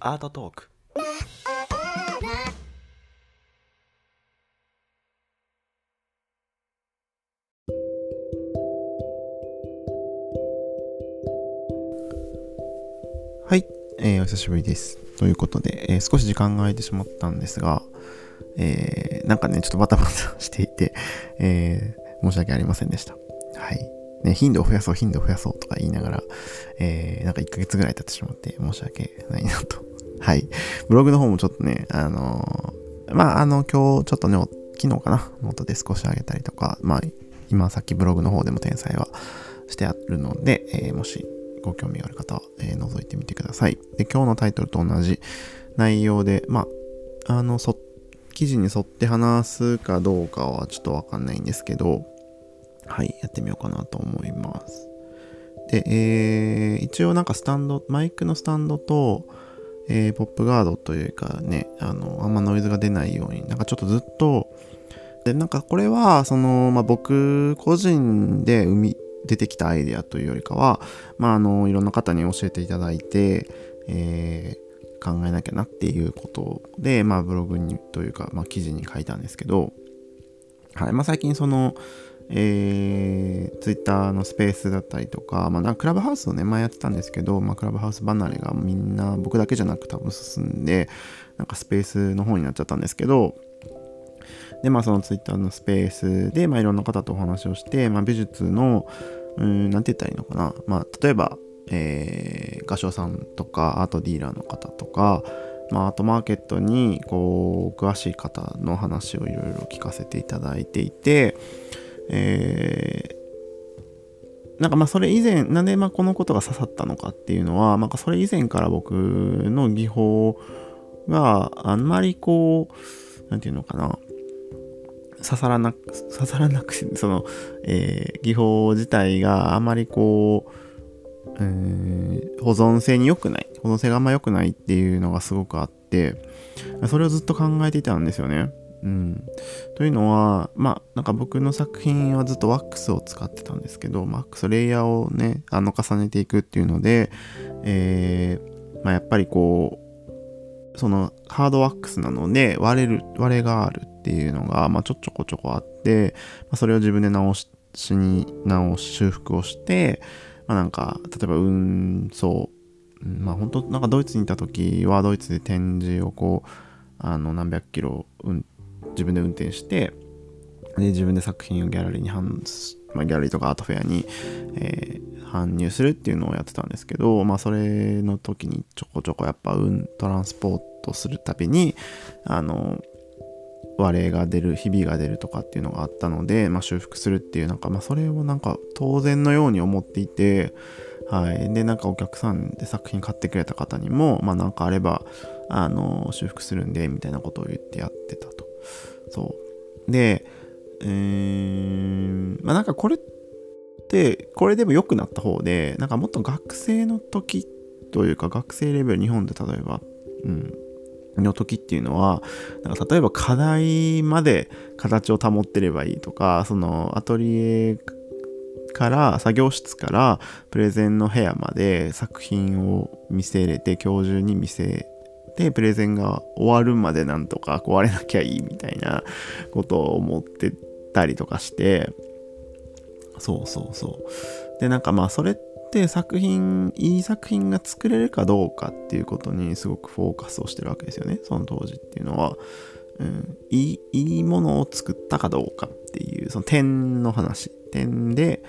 アートトークはい、えー、お久しぶりです。ということで、えー、少し時間が空いてしまったんですが、えー、なんかね、ちょっとバタバタ していて、えー、申し訳ありませんでした。はい。ね、頻度を増やそう、頻度を増やそうとか言いながら、えー、なんか1ヶ月ぐらい経ってしまって申し訳ないなと。はい。ブログの方もちょっとね、あのー、まあ、あの、今日ちょっとね、昨日かな、ノートで少し上げたりとか、まあ、今さっきブログの方でも転載はしてあるので、えー、もしご興味がある方は、えー、覗いてみてください。で、今日のタイトルと同じ内容で、まあ、あの、そ、記事に沿って話すかどうかはちょっとわかんないんですけど、はい、やってみようかなと思います。で、えー、一応なんかスタンド、マイクのスタンドと、えー、ポップガードというかね、あの、あんまノイズが出ないように、なんかちょっとずっと、で、なんかこれは、その、まあ、僕個人で生み、出てきたアイデアというよりかは、まあ、あの、いろんな方に教えていただいて、えー、考えなきゃなっていうことで、まあ、ブログにというか、まあ、記事に書いたんですけど、はい。まあ、最近その、えー、ツイッターのスペースだったりとか、まあ、なんかクラブハウスをね、前やってたんですけど、まあ、クラブハウス離れがみんな僕だけじゃなく多分進んで、なんかスペースの方になっちゃったんですけど、で、まあ、そのツイッターのスペースで、まあ、いろんな方とお話をして、まあ、美術の、うん、なんて言ったらいいのかな。まあ、例えば、えー、画商さんとか、アートディーラーの方とか、まあ、アートマーケットに、こう、詳しい方の話をいろいろ聞かせていただいていて、えー、なんかまあそれ以前、なんでまあこのことが刺さったのかっていうのは、なんかそれ以前から僕の技法があんまりこう、なんていうのかな、刺さらなく、刺さらなく、その、えー、技法自体があんまりこう、うん、保存性に良くない、保存性があんま良くないっていうのがすごくあって、それをずっと考えていたんですよね。うん、というのはまあなんか僕の作品はずっとワックスを使ってたんですけどワックスレイヤーをねあの重ねていくっていうので、えー、まあ、やっぱりこうそのハードワックスなので割れる割れがあるっていうのが、まあ、ちょちょこちょこあって、まあ、それを自分で直しに直し修復をして、まあ、なんか例えば運送まあ本当なんかドイツにいた時はドイツで展示をこうあの何百キロ運自分で運転してで自分で作品をギャラリーに搬、まあ、ギャラリーとかアートフェアに、えー、搬入するっていうのをやってたんですけど、まあ、それの時にちょこちょこやっぱ運トランスポートするたびにあの割れが出るひびが出るとかっていうのがあったので、まあ、修復するっていうなんか、まあ、それをなんか当然のように思っていてはい。で、なんかお客さんで作品買ってくれた方にも、まあなんかあれば、あの、修復するんで、みたいなことを言ってやってた。そう。で、えーん、まあなんかこれって、これでも良くなった方で、なんかもっと学生の時というか、学生レベル、日本で例えば、うん、の時っていうのは、なんか例えば課題まで形を保ってればいいとか、そのアトリエから作業室からプレゼンの部屋まで作品を見せれて今日中に見せで、プレゼンが終わるまでなんとか壊れなきゃいいみたいなことを思ってたりとかして、そうそうそう。で、なんかまあそれって作品、いい作品が作れるかどうかっていうことにすごくフォーカスをしてるわけですよね。その当時っていうのは。うん、いいいいものを作ったかどうかっていう、その点の話、点で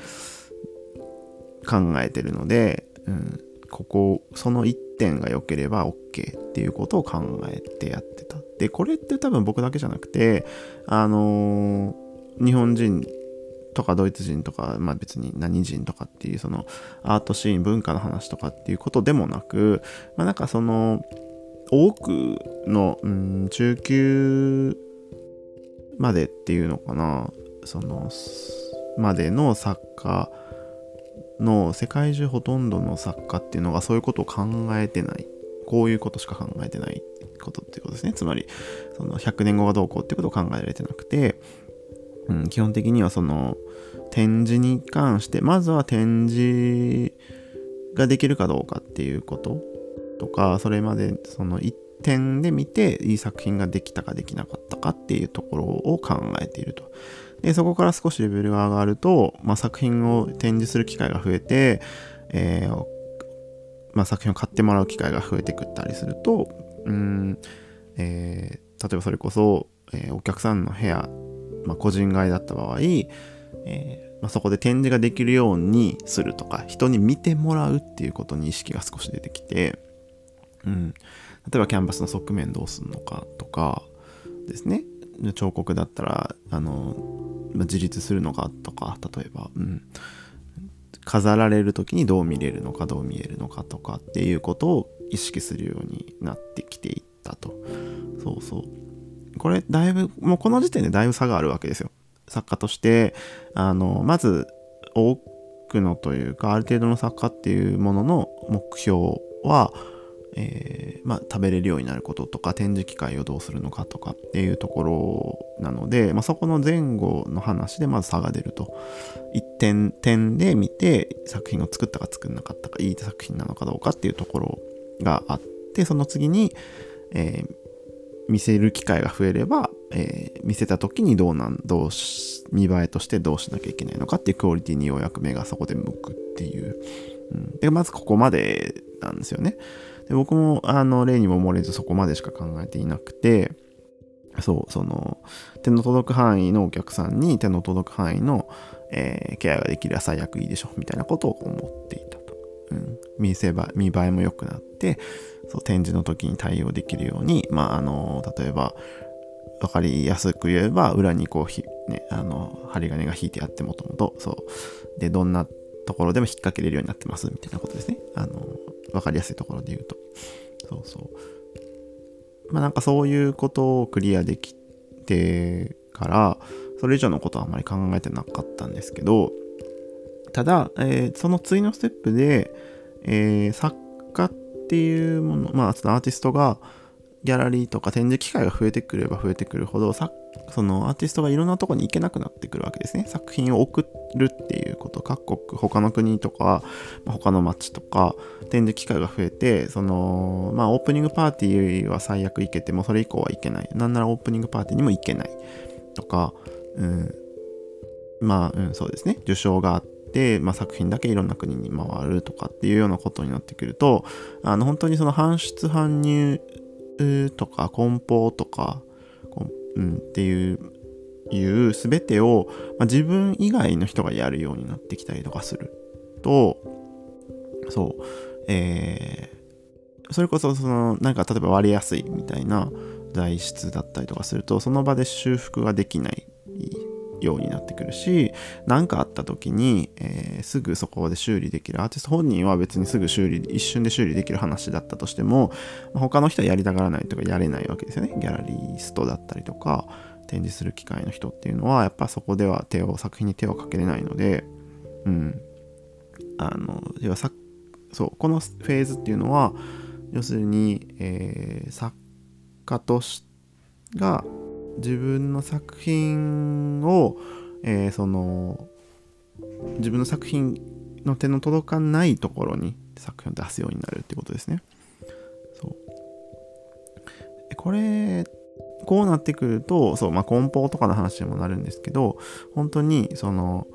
考えてるので、うん、ここ、その1点が良ければ OK っていうことを考えてやってた。で、これって多分僕だけじゃなくて、あのー、日本人とかドイツ人とか、まあ別に何人とかっていうそのアートシーン、文化の話とかっていうことでもなく、まあなんかその多くの、うん、中級までっていうのかな、その、までの作家の世界中ほとんどの作家っていうのがそういうことを考えてない。こういうことしか考えてないことっていうことですね。つまり、その100年後がどうこうっていうことを考えられてなくて、うん、基本的にはその展示に関して、まずは展示ができるかどうかっていうこととかそれまでその一点で見ていい作品ができたかできなかったかっていうところを考えていると。でそこから少しレベルが上がると、まあ、作品を展示する機会が増えて、えー、まあ、作品を買ってもらう機会が増えてくったりするとうん、えー、例えばそれこそ、えー、お客さんの部屋、まあ、個人買いだった場合、えまあ、そこで展示ができるようにするとか人に見てもらうっていうことに意識が少し出てきて、うん、例えばキャンバスの側面どうするのかとかですね。彫刻だったらあの、ま、自立するのかとか例えば、うん、飾られる時にどう見れるのかどう見えるのかとかっていうことを意識するようになってきていったと。そうそう。これだいぶもうこの時点でだいぶ差があるわけですよ。作家としてあのまず多くのというかある程度の作家っていうものの目標はえー、まあ、食べれるようになることとか展示機会をどうするのかとかっていうところなので、まあ、そこの前後の話でまず差が出ると一点点で見て作品を作ったか作んなかったかいい作品なのかどうかっていうところがあってその次に、えー、見せる機会が増えれば、えー、見せた時にどうなんどうし見栄えとしてどうしなきゃいけないのかっていうクオリティにようやく目がそこで向くっていう、うん、でまずここまでなんですよね。で僕もあの例にも漏れずそこまでしか考えていなくてそうその手の届く範囲のお客さんに手の届く範囲の、えー、ケアができれば最悪いいでしょみたいなことを思っていたと、うん、見せば見栄えも良くなってそう展示の時に対応できるようにまああの例えば分かりやすく言えば裏にこうひ、ね、あの針金が引いてあってもともとそう。でどんなところでも引っ掛けれるようになってますみたいなことですね。あの分かりやすいところで言うと。そうそう。まあなんかそういうことをクリアできてから、それ以上のことはあまり考えてなかったんですけど、ただ、えー、その次のステップで、えー、作家っていうもの、まあ、そのアーティストがギャラリーとか展示機会が増えてくれば増えてくるほど、そのアーティストがいろんなとこに行けなくなってくるわけですね。作品を送るっていうこと、各国、他の国とか、他の街とか、展示機会が増えて、その、まあオープニングパーティーは最悪行けても、それ以降は行けない。なんならオープニングパーティーにも行けない。とか、うん、まあ、うん、そうですね。受賞があって、まあ、作品だけいろんな国に回るとかっていうようなことになってくると、あの、本当にその搬出搬入とか梱包とか、うん、っていういう全てを、まあ、自分以外の人がやるようになってきたりとかする。とそうえー、それこそそのなんか例えば割れやすいみたいな材質だったりとかするとその場で修復ができないようになってくるし何かあった時に、えー、すぐそこで修理できるアーティスト本人は別にすぐ修理一瞬で修理できる話だったとしても、他の人はやりたがらないとかやれないわけですよね。ギャラリーストだったりとか展示する機会の人っていうのはやっぱそこでは手を作品に手をかけれないのでうん。あの要はそうこのフェーズっていうのは要するに、えー、作家としが自分の作品を、えー、その自分の作品の手の届かないところに作品を出すようになるってことですね。そうこれこうなってくるとそう、まあ、梱包とかの話にもなるんですけど本当にその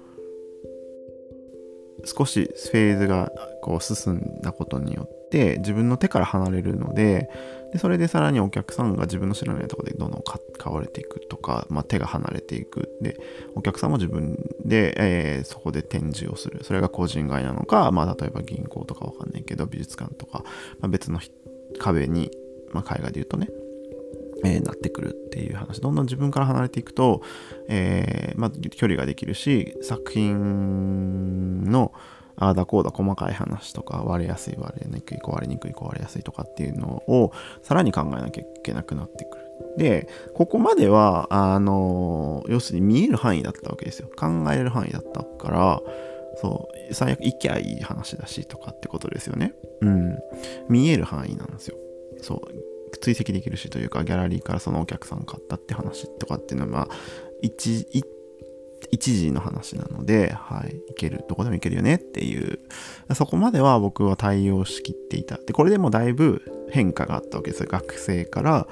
少しフェーズがこう進んだことによって自分の手から離れるのででそれでさらにお客さんが自分の知らないところでどんどん買われていくとか、まあ、手が離れていく。でお客さんも自分で、えー、そこで展示をする。それが個人買いなのか、まあ、例えば銀行とかわかんないけど美術館とか、まあ、別の壁に、まあ、海外で言うとねえー、なってくるっていう話。どんどん自分から離れていくと、えーまあ、距離ができるし作品のああだこうだ細かい話とか割れやすい割れにくい壊れにくい壊れやすいとかっていうのをさらに考えなきゃいけなくなってくる。で、ここまでは、あの、要するに見える範囲だったわけですよ。考える範囲だったから、そう、最悪行きゃいい話だしとかってことですよね。うん。見える範囲なんですよ。そう。追跡できるしというか、ギャラリーからそのお客さん買ったって話とかっていうのは、まあ、一、一一時の話なので、はい、いける、どこでもいけるよねっていう、そこまでは僕は対応しきっていた。で、これでもだいぶ変化があったわけですよ。学生から、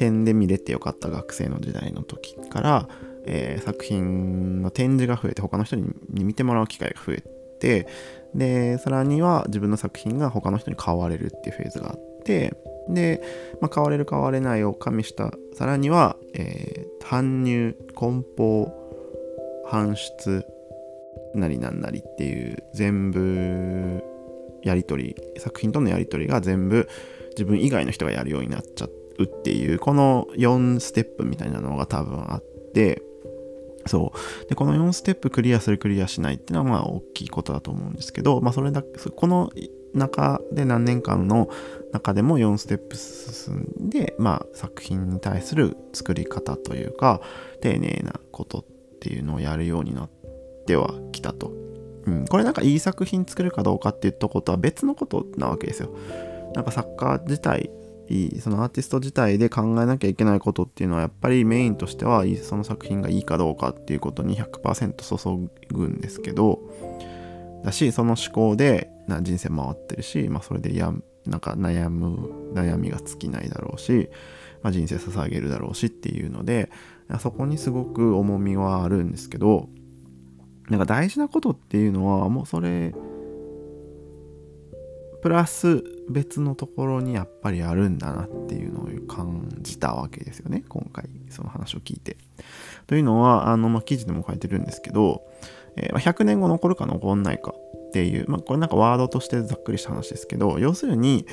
点で見れてよかった学生の時代の時から、えー、作品の展示が増えて、他の人に見てもらう機会が増えて、で、さらには自分の作品が他の人に買われるっていうフェーズがあって、で、まあ、買われる買われないを加味したさらには、えー、搬入梱包搬出なりなんなりっていう全部やり取り作品とのやり取りが全部自分以外の人がやるようになっちゃうっていうこの4ステップみたいなのが多分あってそう。でこの4ステップクリアするクリアしないっていうのはまあ大きいことだと思うんですけどまあそれだけこの中で何年間の中でも4ステップ進んで、まあ、作品に対する作り方というか丁寧なことっていうのをやるようになってはきたと。うん、これなんかいい作品作るかどうかっていったことは別のことなわけですよ。なんか作家自体そのアーティスト自体で考えなきゃいけないことっていうのはやっぱりメインとしてはその作品がいいかどうかっていうことに100%注ぐんですけどだしその思考で人生回ってるし、まあ、それでやなんか悩む悩みが尽きないだろうし、まあ、人生捧げるだろうしっていうのでそこにすごく重みはあるんですけどなんか大事なことっていうのはもうそれプラス別のところにやっぱりあるんだなっていうのを感じたわけですよね今回その話を聞いて。というのはあの、まあ、記事でも書いてるんですけど、えー、100年後残るか残んないかっていう、まあ、これなんかワードとしてざっくりした話ですけど要するに、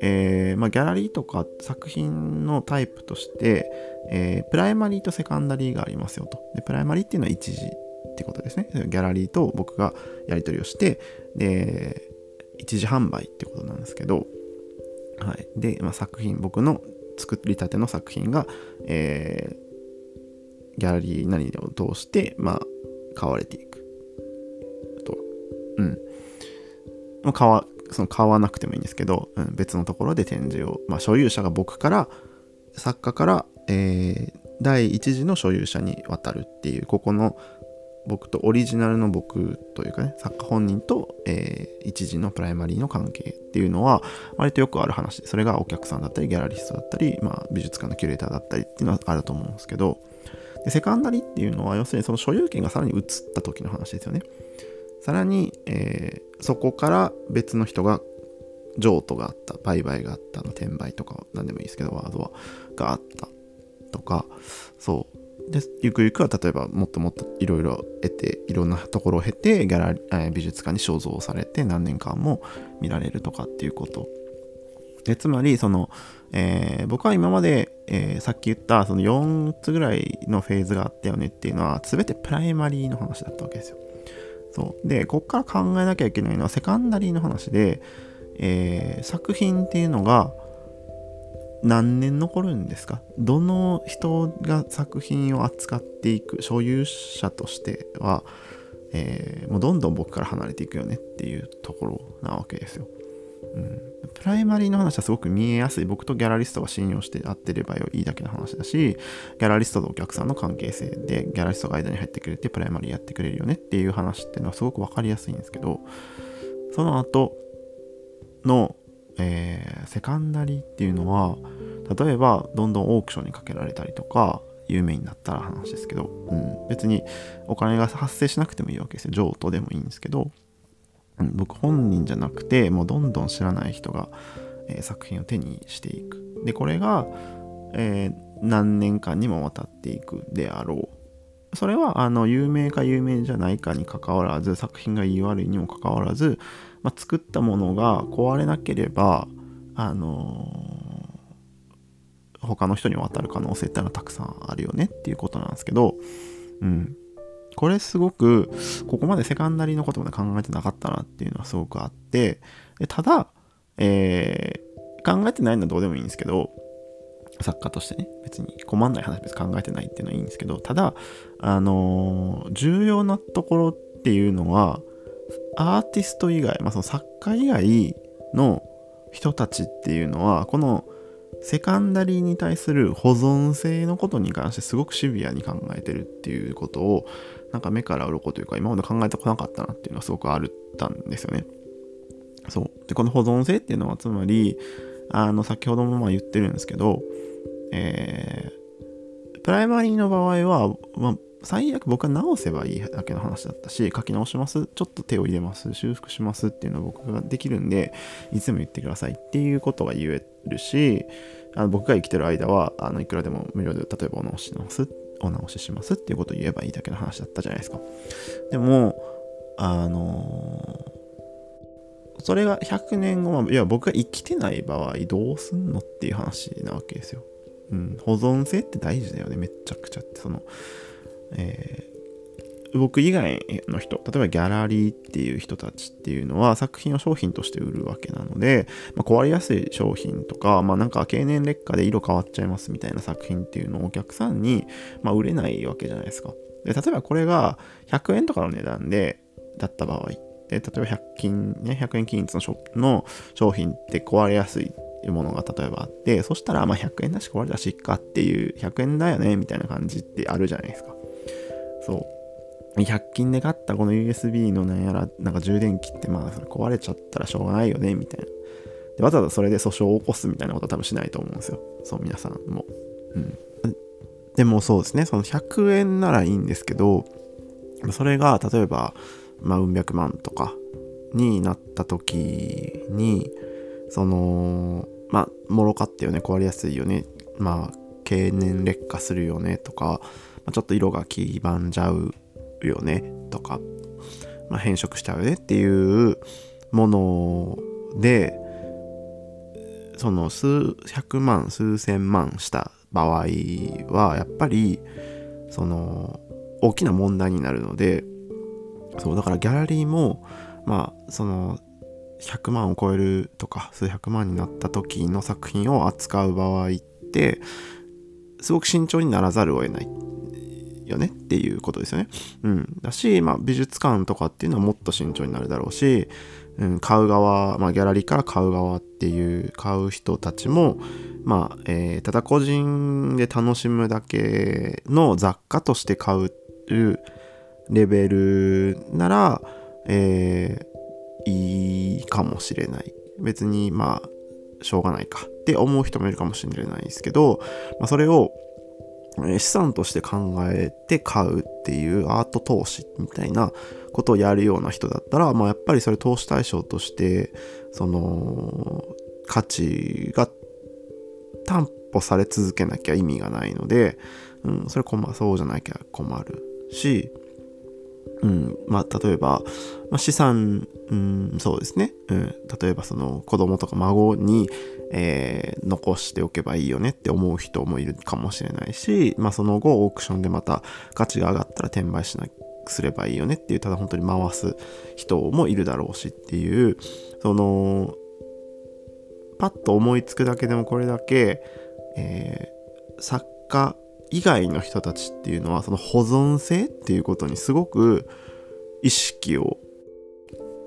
えーまあ、ギャラリーとか作品のタイプとして、えー、プライマリーとセカンダリーがありますよとでプライマリーっていうのは一次ってことですねギャラリーと僕がやり取りをしてで一次販売ってことなんですけど、はい。で、まあ、作品、僕の作りたての作品が、えー、ギャラリー何を通して、まあ、買われていく。と。うん。買わ、その買わなくてもいいんですけど、うん、別のところで展示を、まあ、所有者が僕から、作家から、えー、第一次の所有者に渡るっていう、ここの僕とオリジナルの僕というかね作家本人と、えー、一時のプライマリーの関係っていうのは割とよくある話それがお客さんだったりギャラリストだったり、まあ、美術館のキュレーターだったりっていうのはあると思うんですけどでセカンダリっていうのは要するにその所有権がさらに移った時の話ですよね。さらに、えー、そこから別の人が譲渡があった売買があったの転売とか何でもいいですけどワードはがあったとか。そう。でゆくゆくは例えばもっともっといろいろ得ていろんなところを経てギャラリ美術館に肖像されて何年間も見られるとかっていうこと。でつまりその、えー、僕は今まで、えー、さっき言ったその4つぐらいのフェーズがあったよねっていうのは全てプライマリーの話だったわけですよ。そうでこっから考えなきゃいけないのはセカンダリーの話で、えー、作品っていうのが何年残るんですか？どの人が作品を扱っていく所有者としては、えー、もうどんどん僕から離れていくよねっていうところなわけですよ。うん、プライマリーの話はすごく見えやすい。僕とギャラリストが信用して合ってればいいだけの話だしギャラリストとお客さんの関係性でギャラリストが間に入ってくれてプライマリーやってくれるよねっていう話っていうのはすごく分かりやすいんですけどその後のえー、セカンダリーっていうのは例えばどんどんオークションにかけられたりとか有名になったら話ですけど、うん、別にお金が発生しなくてもいいわけですよ。譲渡でもいいんですけど、僕本人じゃなくてもうどんどん知らない人が、えー、作品を手にしていくでこれが、えー、何年間にもわたっていくであろうそれはあの有名か有名じゃないかにかかわらず作品がいい悪いにもかかわらずまあ、作ったものが壊れなければ、あのー、他の人に渡る可能性ってのはたくさんあるよねっていうことなんですけど、うん。これすごく、ここまでセカンダリーのことまで考えてなかったなっていうのはすごくあって、でただ、えー、考えてないのはどうでもいいんですけど、作家としてね、別に困んない話別に考えてないっていうのはいいんですけど、ただ、あのー、重要なところっていうのは、アーティスト以外、まあ、その作家以外の人たちっていうのはこのセカンダリーに対する保存性のことに関してすごくシビアに考えてるっていうことをなんか目から鱗というか今まで考えたこなかったなっていうのはすごくあったんですよね。そう。で、この保存性っていうのはつまり、あの、先ほどもまあ言ってるんですけど、えー、プライマリーの場合は、まあ、最悪僕は直せばいいだけの話だったし、書き直します、ちょっと手を入れます、修復しますっていうのは僕ができるんで、いつも言ってくださいっていうことが言えるし、あの僕が生きてる間は、あのいくらでも無料で例えばお直ししますお直ししますっていうことを言えばいいだけの話だったじゃないですか。でも、あのー、それが100年後は、いや、僕が生きてない場合どうすんのっていう話なわけですよ。うん、保存性って大事だよね、めっちゃくちゃって。その、えー、僕以外の人、例えばギャラリーっていう人たちっていうのは作品を商品として売るわけなので、まあ、壊れやすい商品とか、まあなんか経年劣化で色変わっちゃいますみたいな作品っていうのをお客さんに、まあ、売れないわけじゃないですか。で、例えばこれが100円とかの値段で、だった場合、で例えば100均、ね、100円均一のの商品って壊れやすいものが例えばあって、そしたらまあ100円だし壊れたしっかっていう100円だよねみたいな感じってあるじゃないですか。そう。100均で買ったこの USB のなんやら、なんか充電器ってまあそれ壊れちゃったらしょうがないよね、みたいな。でわざわざそれで訴訟を起こすみたいなことは多分しないと思うんですよ。そう、皆さんも。うん。でもそうですね、その100円ならいいんですけど、それが例えば、まあ、うん百万とかになった時に、その、まあ、もろかったよね、壊れやすいよね、まあ、経年劣化するよねとか、ちょっと色が黄ばんじゃうよねとか、まあ、変色しちゃうよねっていうものでその数百万数千万した場合はやっぱりその大きな問題になるのでそうだからギャラリーもまあその100万を超えるとか数百万になった時の作品を扱う場合ってすごく慎重にならざるを得ない。よねっていうことですよね。うん。だし、まあ、美術館とかっていうのはもっと慎重になるだろうし、うん、買う側、まあ、ギャラリーから買う側っていう買う人たちも、まあ、えー、ただ個人で楽しむだけの雑貨として買うレベルなら、えー、いいかもしれない。別に、まあ、しょうがないかって思う人もいるかもしれないですけど、まあ、それを資産として考えて買うっていうアート投資みたいなことをやるような人だったら、まあ、やっぱりそれ投資対象としてその価値が担保され続けなきゃ意味がないので、うん、それ困そうじゃなきゃ困るし、うん、まあ例えば、まあ、資産、うん、そうですね、うん、例えばその子供とか孫にえー、残しておけばいいよねって思う人もいるかもしれないし、まあ、その後オークションでまた価値が上がったら転売しなすればいいよねっていうただ本当に回す人もいるだろうしっていうそのパッと思いつくだけでもこれだけ、えー、作家以外の人たちっていうのはその保存性っていうことにすごく意識を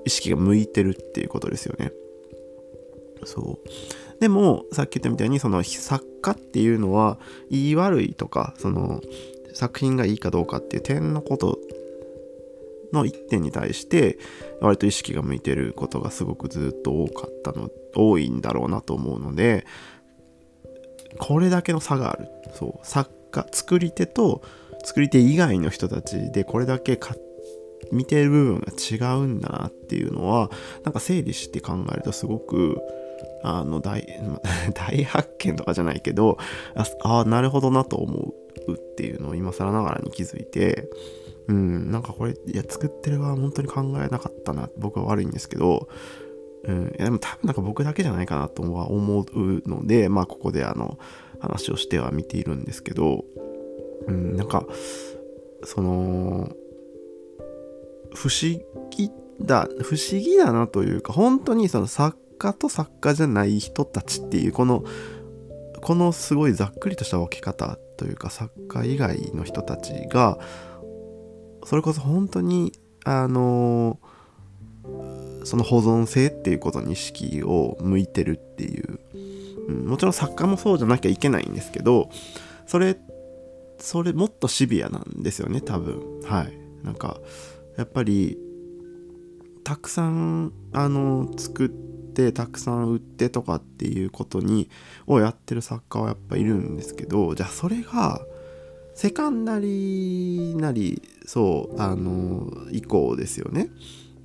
意識が向いてるっていうことですよね。そうでもさっき言ったみたいにその作家っていうのは言い悪いとかその作品がいいかどうかっていう点のことの一点に対して割と意識が向いてることがすごくずっと多かったの多いんだろうなと思うのでこれだけの差がある。そう。作家作り手と作り手以外の人たちでこれだけ見てる部分が違うんだなっていうのはなんか整理して考えるとすごくあの大、大発見とかじゃないけど、ああ、なるほどなと思うっていうのを今更ながらに気づいて、うん、なんかこれ、いや、作ってる側は本当に考えなかったな、僕は悪いんですけど、うん、いやでも多分なんか僕だけじゃないかなとは思うので、まあここであの、話をしては見ているんですけど、うん、なんか、その、不思議だ、不思議だなというか、本当にその作家と作家じゃない人たちっていうこのこのすごいざっくりとした分け方というか作家以外の人たちがそれこそ本当にあのその保存性っていうことに意識を向いてるっていう、うん、もちろん作家もそうじゃなきゃいけないんですけどそれそれもっとシビアなんですよね多分。はい。なんかやっぱりたくさんあの作ってたくさん売ってとかっていうことにをやってる作家はやっぱいるんですけどじゃあそれがセカンダリーなりそうあの以降ですよね、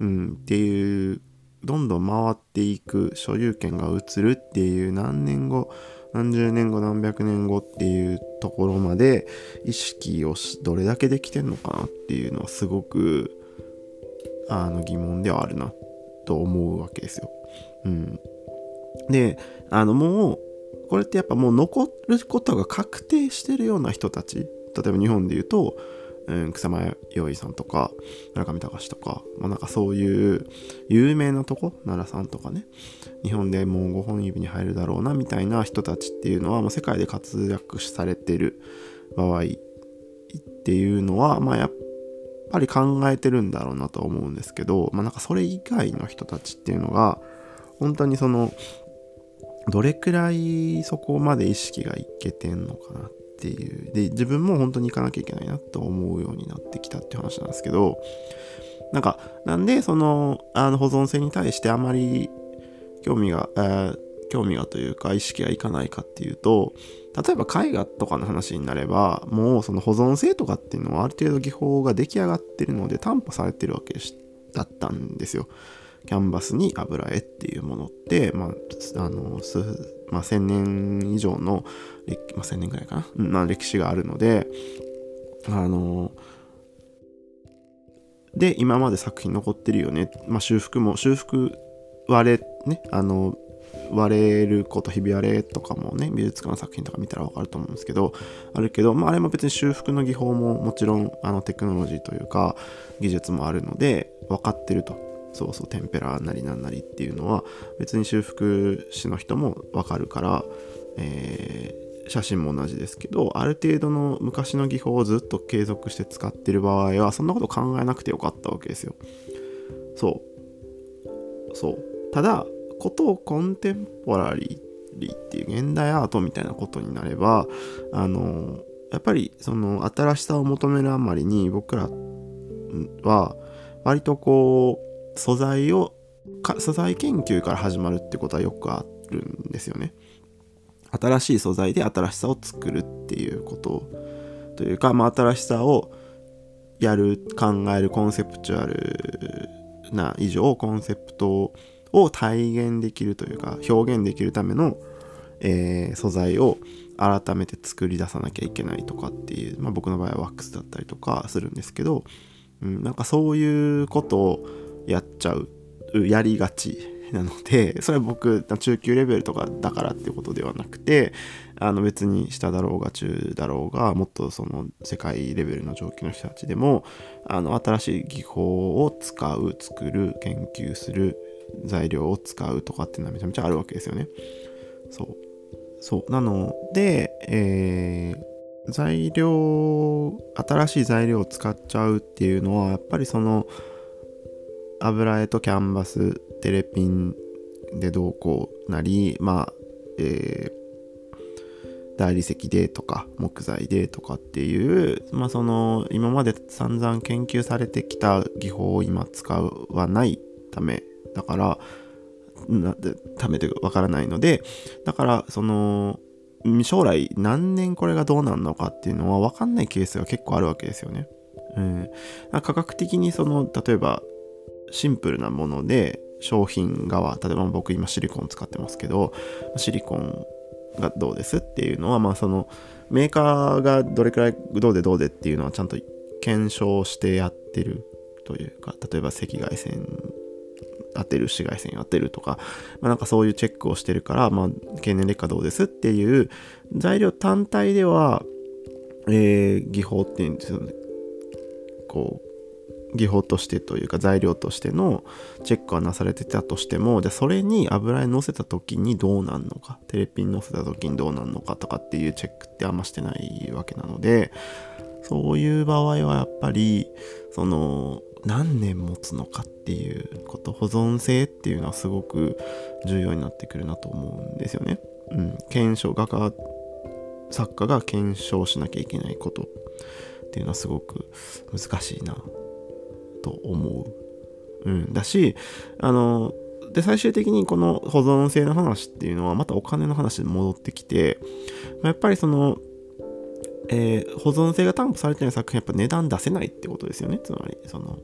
うん、っていうどんどん回っていく所有権が移るっていう何年後何十年後何百年後っていうところまで意識をどれだけできてんのかなっていうのはすごくあの疑問ではあるなと思うわけですよ。うん、であのもうこれってやっぱもう残ることが確定してるような人たち例えば日本で言うと、うん、草間彌生さんとか村上隆とか、まあ、なんかそういう有名なとこ奈良さんとかね日本でもう5本指に入るだろうなみたいな人たちっていうのはもう世界で活躍されてる場合っていうのはまあやっぱり考えてるんだろうなと思うんですけどまあなんかそれ以外の人たちっていうのが本当にそのどれくらいそこまで意識がいけてんのかなっていう。で、自分も本当に行かなきゃいけないなと思うようになってきたって話なんですけど、なんか、なんで、その、あの保存性に対してあまり興味が、えー、興味がというか意識がいかないかっていうと、例えば絵画とかの話になれば、もうその保存性とかっていうのはある程度技法が出来上がってるので担保されてるわけだったんですよ。キャンバスに油絵っていうものって、まあ、あの、まあ、1000年以上の、まあ、1000年ぐらいかな、ま、歴史があるので、あの、で、今まで作品残ってるよね。まあ、修復も、修復割れ、ね、あの、割れること、ひび割れとかもね、美術館の作品とか見たらわかると思うんですけど、あるけど、まあ、あれも別に修復の技法ももちろん、あの、テクノロジーというか、技術もあるので、分かってると。そうそうテンペラなりなんなりっていうのは別に修復師の人もわかるから、えー、写真も同じですけどある程度の昔の技法をずっと継続して使ってる場合はそんなこと考えなくてよかったわけですよ。そう。そう。ただことをコンテンポラリーっていう現代アートみたいなことになればあのやっぱりその新しさを求めるあまりに僕らは割とこう素材を素材研究から始まるってことはよくあるんですよね。新しい素材で新しさを作るっていうことというか、まあ、新しさをやる考えるコンセプチュアルな以上コンセプトを体現できるというか表現できるための、えー、素材を改めて作り出さなきゃいけないとかっていう、まあ、僕の場合はワックスだったりとかするんですけど、うん、なんかそういうことをやっちゃうやりがちなので それは僕中級レベルとかだからっていうことではなくてあの別に下だろうが中だろうがもっとその世界レベルの上級の人たちでもあの新しい技法を使う作る研究する材料を使うとかっていうのはめちゃめちゃあるわけですよね。そうそうなので、えー、材料新しい材料を使っちゃうっていうのはやっぱりその油絵とキャンバステレピンでどうこうなりまあえー大理石でとか木材でとかっていう、まあ、その今まで散々研究されてきた技法を今使わないためだからなためというかわからないのでだからその将来何年これがどうなるのかっていうのは分かんないケースが結構あるわけですよね。うん、価格的にその例えばシンプルなもので商品側例えば僕今シリコン使ってますけどシリコンがどうですっていうのはまあそのメーカーがどれくらいどうでどうでっていうのはちゃんと検証してやってるというか例えば赤外線当てる紫外線当てるとか、まあ、なんかそういうチェックをしてるから、まあ、経年劣化どうですっていう材料単体では、えー、技法っていうんですよね。こう技法としてというか材料としてのチェックはなされてたとしてもじゃあそれに油絵乗せた時にどうなんのかテレピン乗せた時にどうなんのかとかっていうチェックってあんましてないわけなのでそういう場合はやっぱりその何年持つのかっていうこと保存性っていうのはすごく重要になってくるなと思うんですよね。うん、検証画家作家が検証しなきゃいけないことっていうのはすごく難しいなと思う。うん、だしあので最終的にこの保存性の話っていうのはまたお金の話に戻ってきてやっぱりそのえー、保存性が担保されてない作品やっぱ値段出せないってことですよねつまりその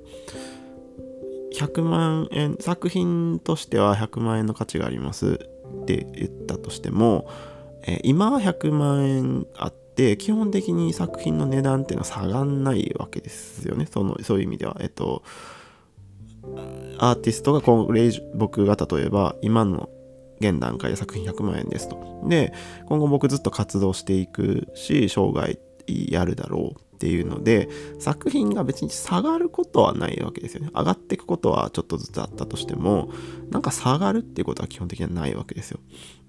100万円作品としては100万円の価値がありますって言ったとしても、えー、今は100万円あって基本的に作品の値段っていうのは下がんないわけですよねそのそういう意味ではえっとアーティストがこれ僕が例えば今の現段階で作品100万円ですと。で、今後僕ずっと活動していくし、生涯やるだろうっていうので、作品が別に下がることはないわけですよね。上がっていくことはちょっとずつあったとしても、なんか下がるっていうことは基本的にはないわけですよ。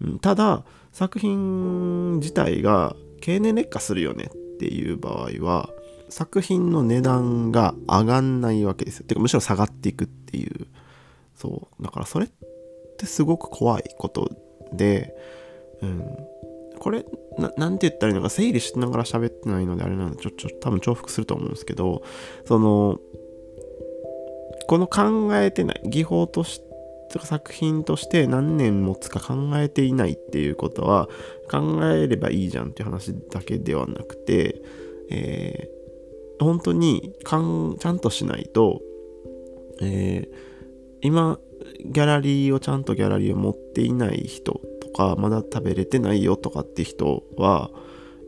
うん、ただ、作品自体が経年劣化するよねっていう場合は、作品の値段が上がんないわけですよ。てかむしろ下がっていくっていう。そう。だからそれってすごく怖いことで、うん、これな、なんて言ったらいいのか整理しながら喋ってないのであれなので、ちょ、ちょ、多分重複すると思うんですけど、その、この考えてない、技法として、作品として何年持つか考えていないっていうことは考えればいいじゃんっていう話だけではなくて、えー、本当にかんちゃんとしないと、えー、今ギャラリーをちゃんとギャラリーを持っていない人とかまだ食べれてないよとかって人は、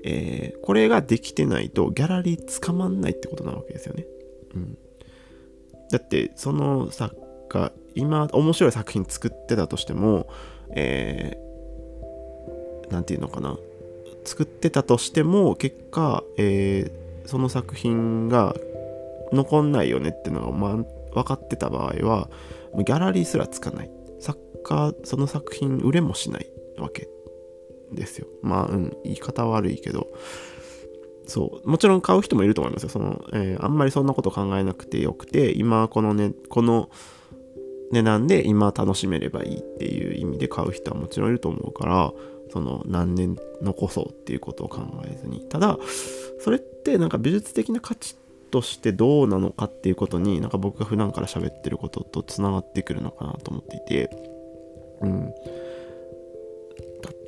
えー、これができてないとギャラリー捕まんないってことなわけですよね。うん、だってその作家今面白い作品作ってたとしてもえー、て言うのかな。作ってたとしても結果、えー、その作品が残んないよねっていうのが、ま、分かってた場合はギャラリーすらつかない。作家その作品売れもしないわけですよ。まあうん言い方悪いけど。そう。もちろん買う人もいると思いますよ。その、えー、あんまりそんなこと考えなくてよくて今このねこの値段で今楽しめればいいっていう意味で買う人はもちろんいると思うからその何年残そうっていうことを考えずに。ただそれってなんか美術的な価値としてどうなのかっていうことになんか僕が普段から喋ってることとつながってくるのかなと思っていて。うん。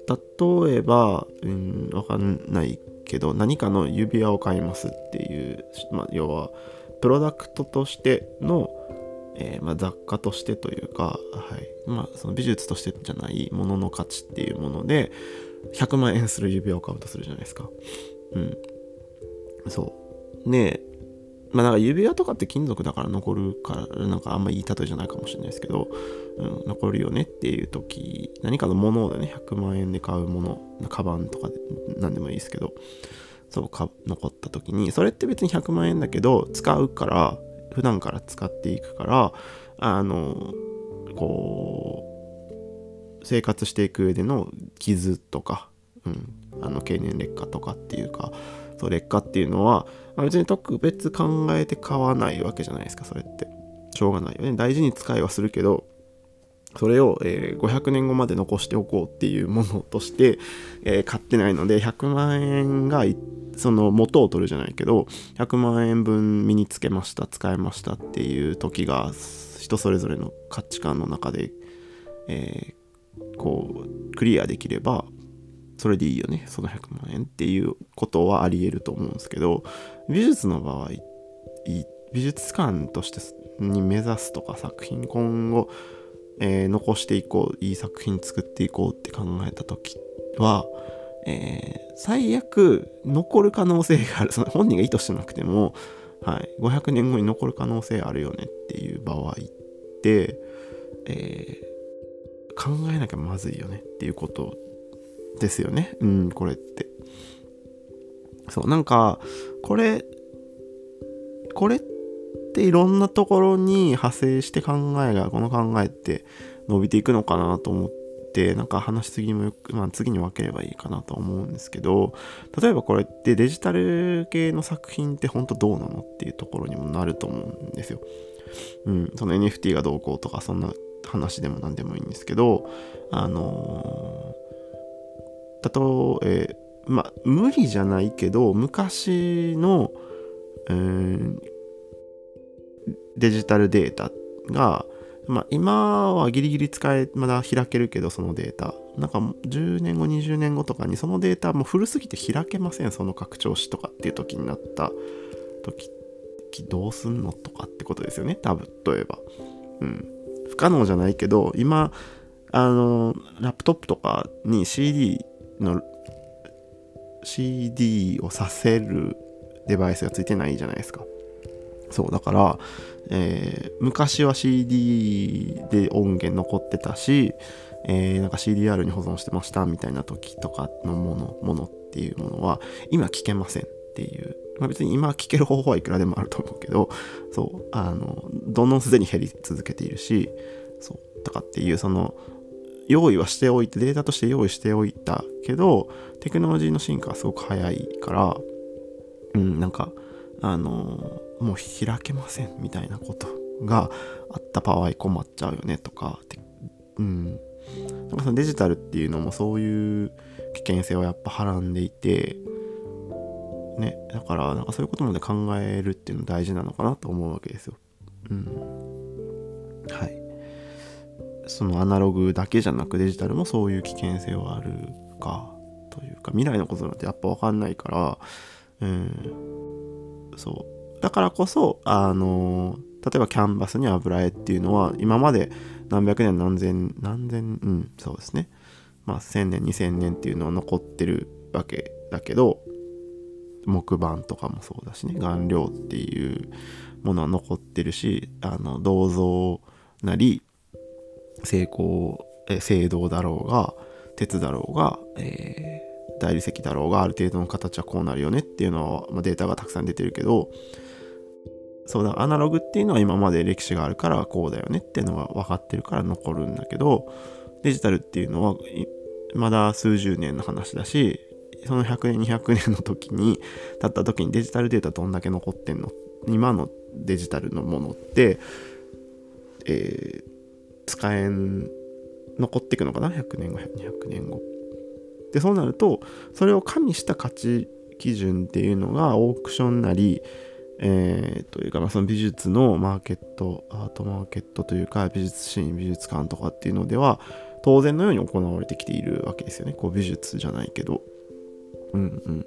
例えばうんわかんないけど何かの指輪を買いますっていう、まあ、要はプロダクトとしての、えー、まあ、雑貨としてというか、はいまあ、その美術としてじゃないものの価値っていうもので100万円する指輪を買うとするじゃないですか。うん。そう。ねまあなんか指輪とかって金属だから残るから、なんかあんまいい例えじゃないかもしれないですけど、うん、残るよねっていう時、何かのものでね、100万円で買うもの、カバンとかで何でもいいですけど、そうか、残った時に、それって別に100万円だけど、使うから、普段から使っていくから、あの、こう、生活していく上での傷とか、うん、あの経年劣化とかっていうか、そう劣化っていうのは、まあ、別に特別考えて買わないわけじゃないですか、それって。しょうがないよね。大事に使いはするけど、それを、えー、500年後まで残しておこうっていうものとして、えー、買ってないので、100万円がその元を取るじゃないけど、100万円分身につけました、使いましたっていう時が、人それぞれの価値観の中で、えー、こう、クリアできれば、それでいいよねその100万円っていうことはありえると思うんですけど美術の場合美術館としてに目指すとか作品今後、えー、残していこういい作品作っていこうって考えた時は、えー、最悪残る可能性がある その本人が意図してなくても、はい、500年後に残る可能性あるよねっていう場合って、えー、考えなきゃまずいよねっていうことですよね。うん、これって。そう、なんか、これ、これっていろんなところに派生して考えが、この考えって伸びていくのかなと思って、なんか話しすぎもよく、まあ次に分ければいいかなと思うんですけど、例えばこれってデジタル系の作品って本当どうなのっていうところにもなると思うんですよ。うん、その NFT がどうこうとかそんな話でも何でもいいんですけど、あのだと、え、まあ、無理じゃないけど、昔の、えー、デジタルデータが、まあ、今はギリギリ使え、まだ開けるけど、そのデータ。なんか10年後、20年後とかにそのデータも古すぎて開けません、その拡張子とかっていう時になった時、どうすんのとかってことですよね、多分、例えば。うん。不可能じゃないけど、今、あの、ラップトップとかに CD の CD をさせるデバイスがついてないじゃないですか。そう、だから、えー、昔は CD で音源残ってたし、えー、なんか CDR に保存してましたみたいな時とかのもの、ものっていうものは、今聞けませんっていう。まあ、別に今聞ける方法はいくらでもあると思うけど、そう、あの、どんどんすでに減り続けているし、そう、とかっていう、その、用意はしておいて、データとして用意しておいたけど、テクノロジーの進化はすごく早いから、うん、なんか、あの、もう開けませんみたいなことがあった場合困っちゃうよねとか、うん。なんかそのデジタルっていうのもそういう危険性をやっぱはらんでいて、ね、だからなんかそういうことまで考えるっていうの大事なのかなと思うわけですよ。うん。はい。そのアナログだけじゃなくデジタルもそういう危険性はあるかというか未来のことなんてやっぱ分かんないからうんそう。だからこそあの例えばキャンバスに油絵っていうのは今まで何百年何千何千うんそうですね。まあ1000年2000年っていうのは残ってるわけだけど木板とかもそうだしね顔料っていうものは残ってるしあの銅像なり成功、え聖堂だろうが、鉄だろうが、えー、大理石だろうが、ある程度の形はこうなるよねっていうのは、まあ、データがたくさん出てるけど、そうだ、アナログっていうのは今まで歴史があるからこうだよねっていうのが分かってるから残るんだけど、デジタルっていうのはまだ数十年の話だし、その100年、200年の時に、たった時にデジタルデータどんだけ残ってんの？今のデジタルのものって、えー、使えん残っていくのかな？100年後200年後。でそうなるとそれを加味した価値基準っていうのがオークションなりえー、というか、まあ、その美術のマーケットアートマーケットというか美術シーン美術館とかっていうのでは当然のように行われてきているわけですよね。こう美術じゃないけど。うんうん。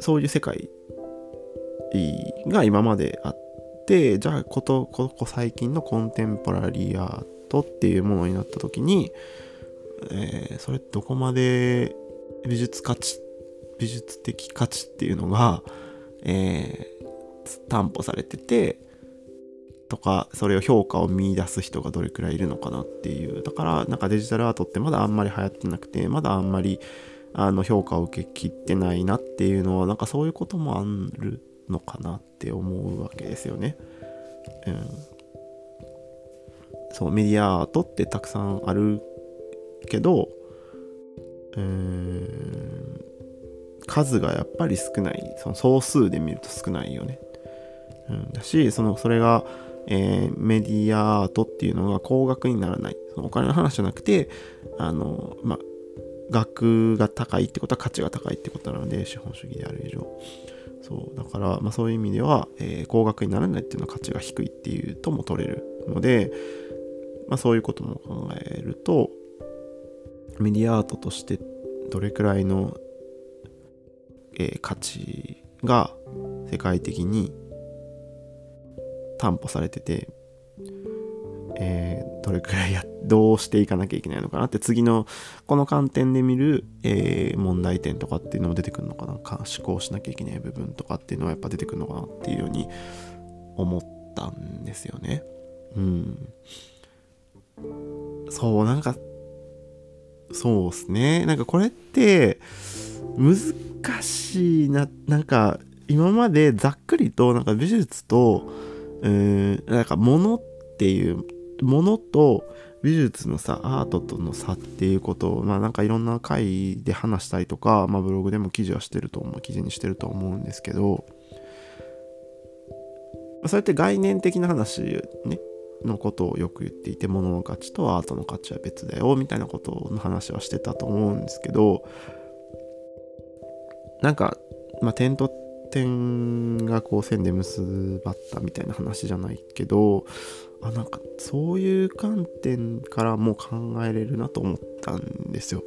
そういう世界が今まであってじゃあことここ最近のコンテンポラリーアートっていうものになった時に、えー、それどこまで美術価値美術的価値っていうのが、えー、担保されててとかそれを評価を見出す人がどれくらいいるのかなっていうだからなんかデジタルアートってまだあんまり流行ってなくてまだあんまりあの評価を受けきってないなっていうのはなんかそういうこともあるのかなって思うわけですよね。うん、そうメディアアートってたくさんあるけど、うん、数がやっぱり少ない。その総数で見ると少ないよね。うん、だしそのそれが、えー、メディアアートっていうのが高額にならない。そのお金の話じゃなくてあのまあ額が高いってことは価値が高いってことなので資本主義である以上。そうだから、まあ、そういう意味では、えー、高額にならないっていうのは価値が低いっていうとも取れるので、まあ、そういうことも考えるとメディアアートとしてどれくらいの、えー、価値が世界的に担保されててえー、どれくらいや、どうしていかなきゃいけないのかなって、次の、この観点で見る、えー、問題点とかっていうのも出てくるのかなか、思考しなきゃいけない部分とかっていうのはやっぱ出てくるのかなっていうように思ったんですよね。うん。そう、なんか、そうっすね。なんかこれって、難しいな、なんか、今までざっくりと、なんか美術と、うん、なんか物っていうものと美術のさアートとの差っていうことをまあなんかいろんな回で話したりとか、まあ、ブログでも記事はしてると思う記事にしてると思うんですけどそれって概念的な話ねのことをよく言っていて物の価値とアートの価値は別だよみたいなことの話はしてたと思うんですけどなんか、まあ、点と点がこう線で結ばったみたいな話じゃないけどあなんかそういう観点からも考えれるなと思ったんですよ。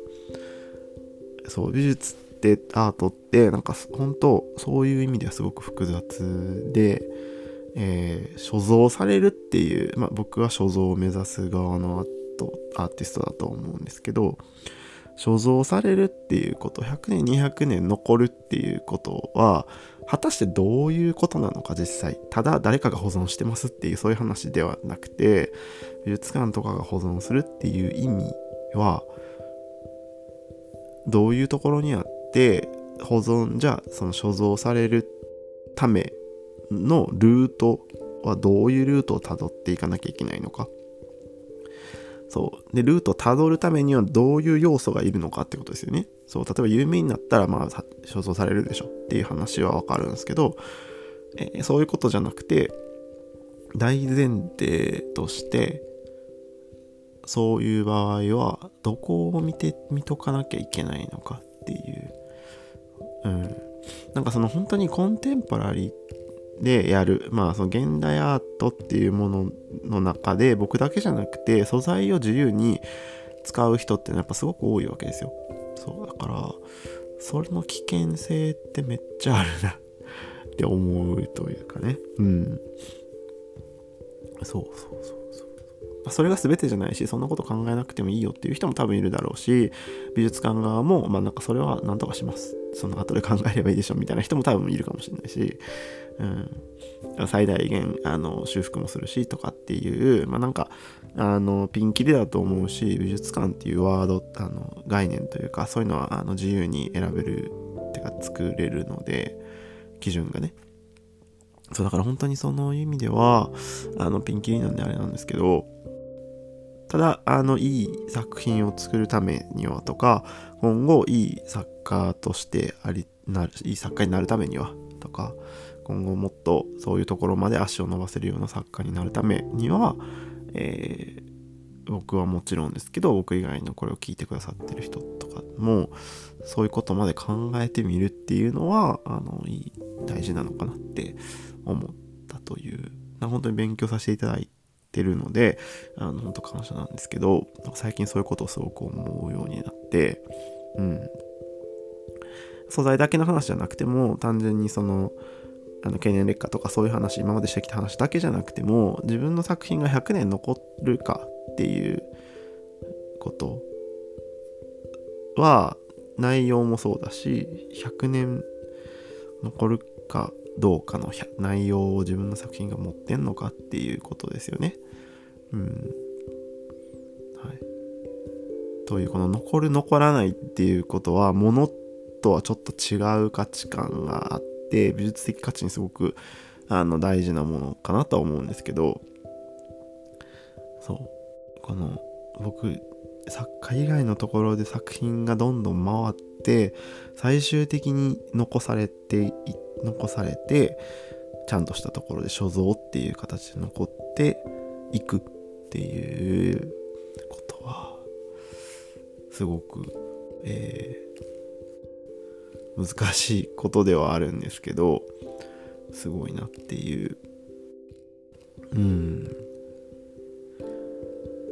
そう美術ってアートってなんか本当そういう意味ではすごく複雑で、えー、所蔵されるっていう、まあ、僕は所蔵を目指す側のアートアーティストだと思うんですけど所蔵されるっていうこと100年200年残るっていうことは果たしてどういうことなのか実際。ただ誰かが保存してますっていうそういう話ではなくて美術館とかが保存するっていう意味はどういうところにあって保存じゃその所蔵されるためのルートはどういうルートをたどっていかなきゃいけないのか。そう。でルートをたどるためにはどういう要素がいるのかってことですよね。そう。例えば有名になったらまあ所蔵されるでしょ。っていう話はわかるんですけど、え、そういうことじゃなくて大前提としてそういう場合はどこを見て見とかなきゃいけないのかっていう。うん。なんかその本当にコンテンポラリーっでやる。まあその現代アートっていうものの中で僕だけじゃなくて素材を自由に使う人ってやっぱすごく多いわけですよ。そうだからそれの危険性ってめっちゃあるな。って思うというかね。うん。そうそうそうそう。それが全てじゃないしそんなこと考えなくてもいいよっていう人も多分いるだろうし美術館側もまあなんかそれは何とかします。その後で考えればいいでしょみたいな人も多分いるかもしれないし。うん、最大限あの修復もするしとかっていう、まあ、なんかあのピンキリだと思うし美術館っていうワードあの概念というかそういうのはあの自由に選べるってか作れるので基準がね。そうだから本当にその意味ではあのピンキリなんであれなんですけどただあのいい作品を作るためにはとか今後いい作家としてありなるいい作家になるためにはとか今後もっとそういうところまで足を伸ばせるような作家になるためには、えー、僕はもちろんですけど僕以外のこれを聞いてくださってる人とかもそういうことまで考えてみるっていうのはあのいい大事なのかなって思ったという本当に勉強させていただいてるのであの本当感謝なんですけど最近そういうことをすごく思うようになってうん。素材だけの話じゃなくても単純にそのあの経年劣化とかそういう話今までしてきた話だけじゃなくても自分の作品が100年残るかっていうことは内容もそうだし100年残るかどうかの内容を自分の作品が持ってんのかっていうことですよね。うん。はい。というこの残る残らないっていうことはものとはちょっと違う価値観があって美術的価値にすごくあの大事なものかなとは思うんですけどそう。この僕作家以外のところで作品がどんどん回って最終的に残されて残されてちゃんとしたところで所蔵っていう形で残っていくっていうことはすごく、えー、難しいことではあるんですけどすごいなっていう。うん。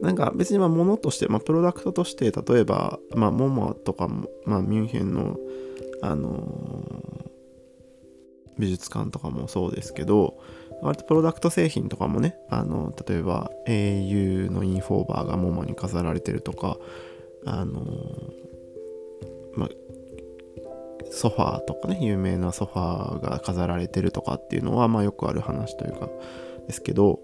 なんか別にまあ物として、まあ、プロダクトとして例えば、まあ、モモとかも、まあ、ミュンヘンの、あのー、美術館とかもそうですけど割とプロダクト製品とかもねあの例えば au のインフォーバーがモモに飾られてるとかあのー、まあソファーとかね有名なソファーが飾られてるとかっていうのはまあよくある話というかですけど、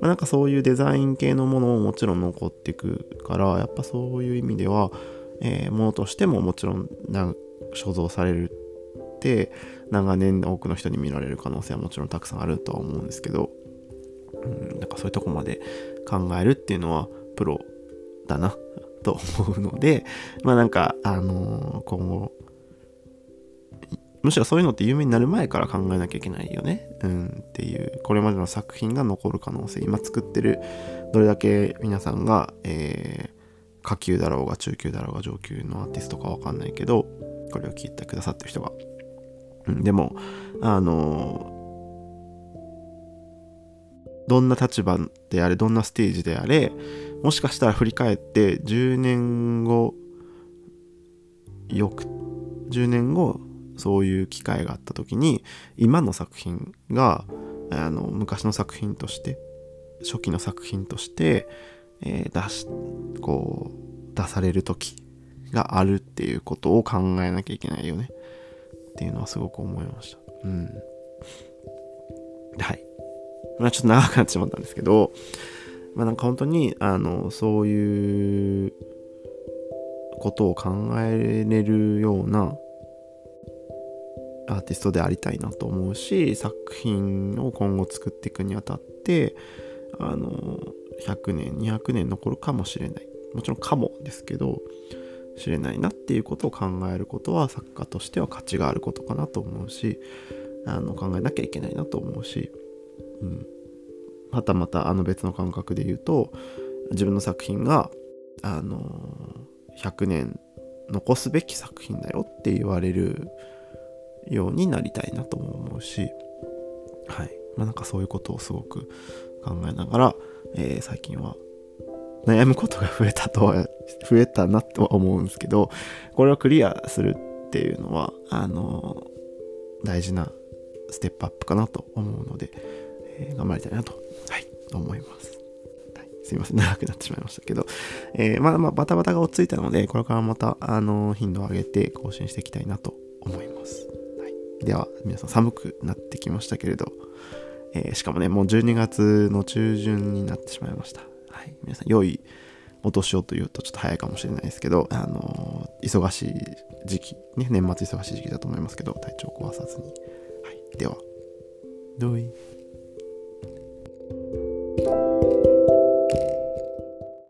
まあ、なんかそういうデザイン系のものももちろん残っていくからやっぱそういう意味では、えー、ものとしてももちろん所蔵されるって長年多くの人に見られる可能性はもちろんたくさんあるとは思うんですけど、うん、なんかそういうとこまで考えるっていうのはプロだなと思うのでまあなんかあのー、今後むしろそういうのって有名になる前から考えなきゃいけないよね。うん、っていう、これまでの作品が残る可能性、今作ってる、どれだけ皆さんが、えー、下級だろうが中級だろうが上級のアーティストかわかんないけど、これを聞いてくださってる人がうんでもあのどんな立場であれどんなステージであれもしかしたら振り返って10年後よく10年後そういう機会があった時に今の作品があの昔の作品として初期の作品として、えー、出しこう出される時があるっていうことを考えなきゃいけないよねっていうのはすごく思いました。うん。はい。まあちょっと長くなってしまったんですけど、まあなんか本当に、あの、そういうことを考えれるようなアーティストでありたいなと思うし、作品を今後作っていくにあたって、あの、100年、200年残るかもしれない。もちろんかもですけど、しれないなっていうことを考えることは作家としては価値があることかなと思うしあの考えなきゃいけないなと思うし、うん、はたまたあの別の感覚で言うと自分の作品があの100年残すべき作品だよって言われるようになりたいなとも思うしはいまあなんかそういうことをすごく考えながら、えー、最近は悩むことが増えたとは 増えたなとは思うんですけどこれをクリアするっていうのはあの大事なステップアップかなと思うので、えー、頑張りたいなと、はい、思います。はい、すいません、長くなってしまいましたけど、えー、まだまあバタバタが落ち着いたので、これからまた、あの頻度を上げて更新していきたいなと思います。では、皆さん寒くなってきましたけれど、えー、しかもね、もう12月の中旬になってしまいました。はい、皆さん、良いお年をというとちょっと早いかもしれないですけど、あの忙しい時期、ね、年末忙しい時期だと思いますけど、体調を壊さずに。はい、では、どうい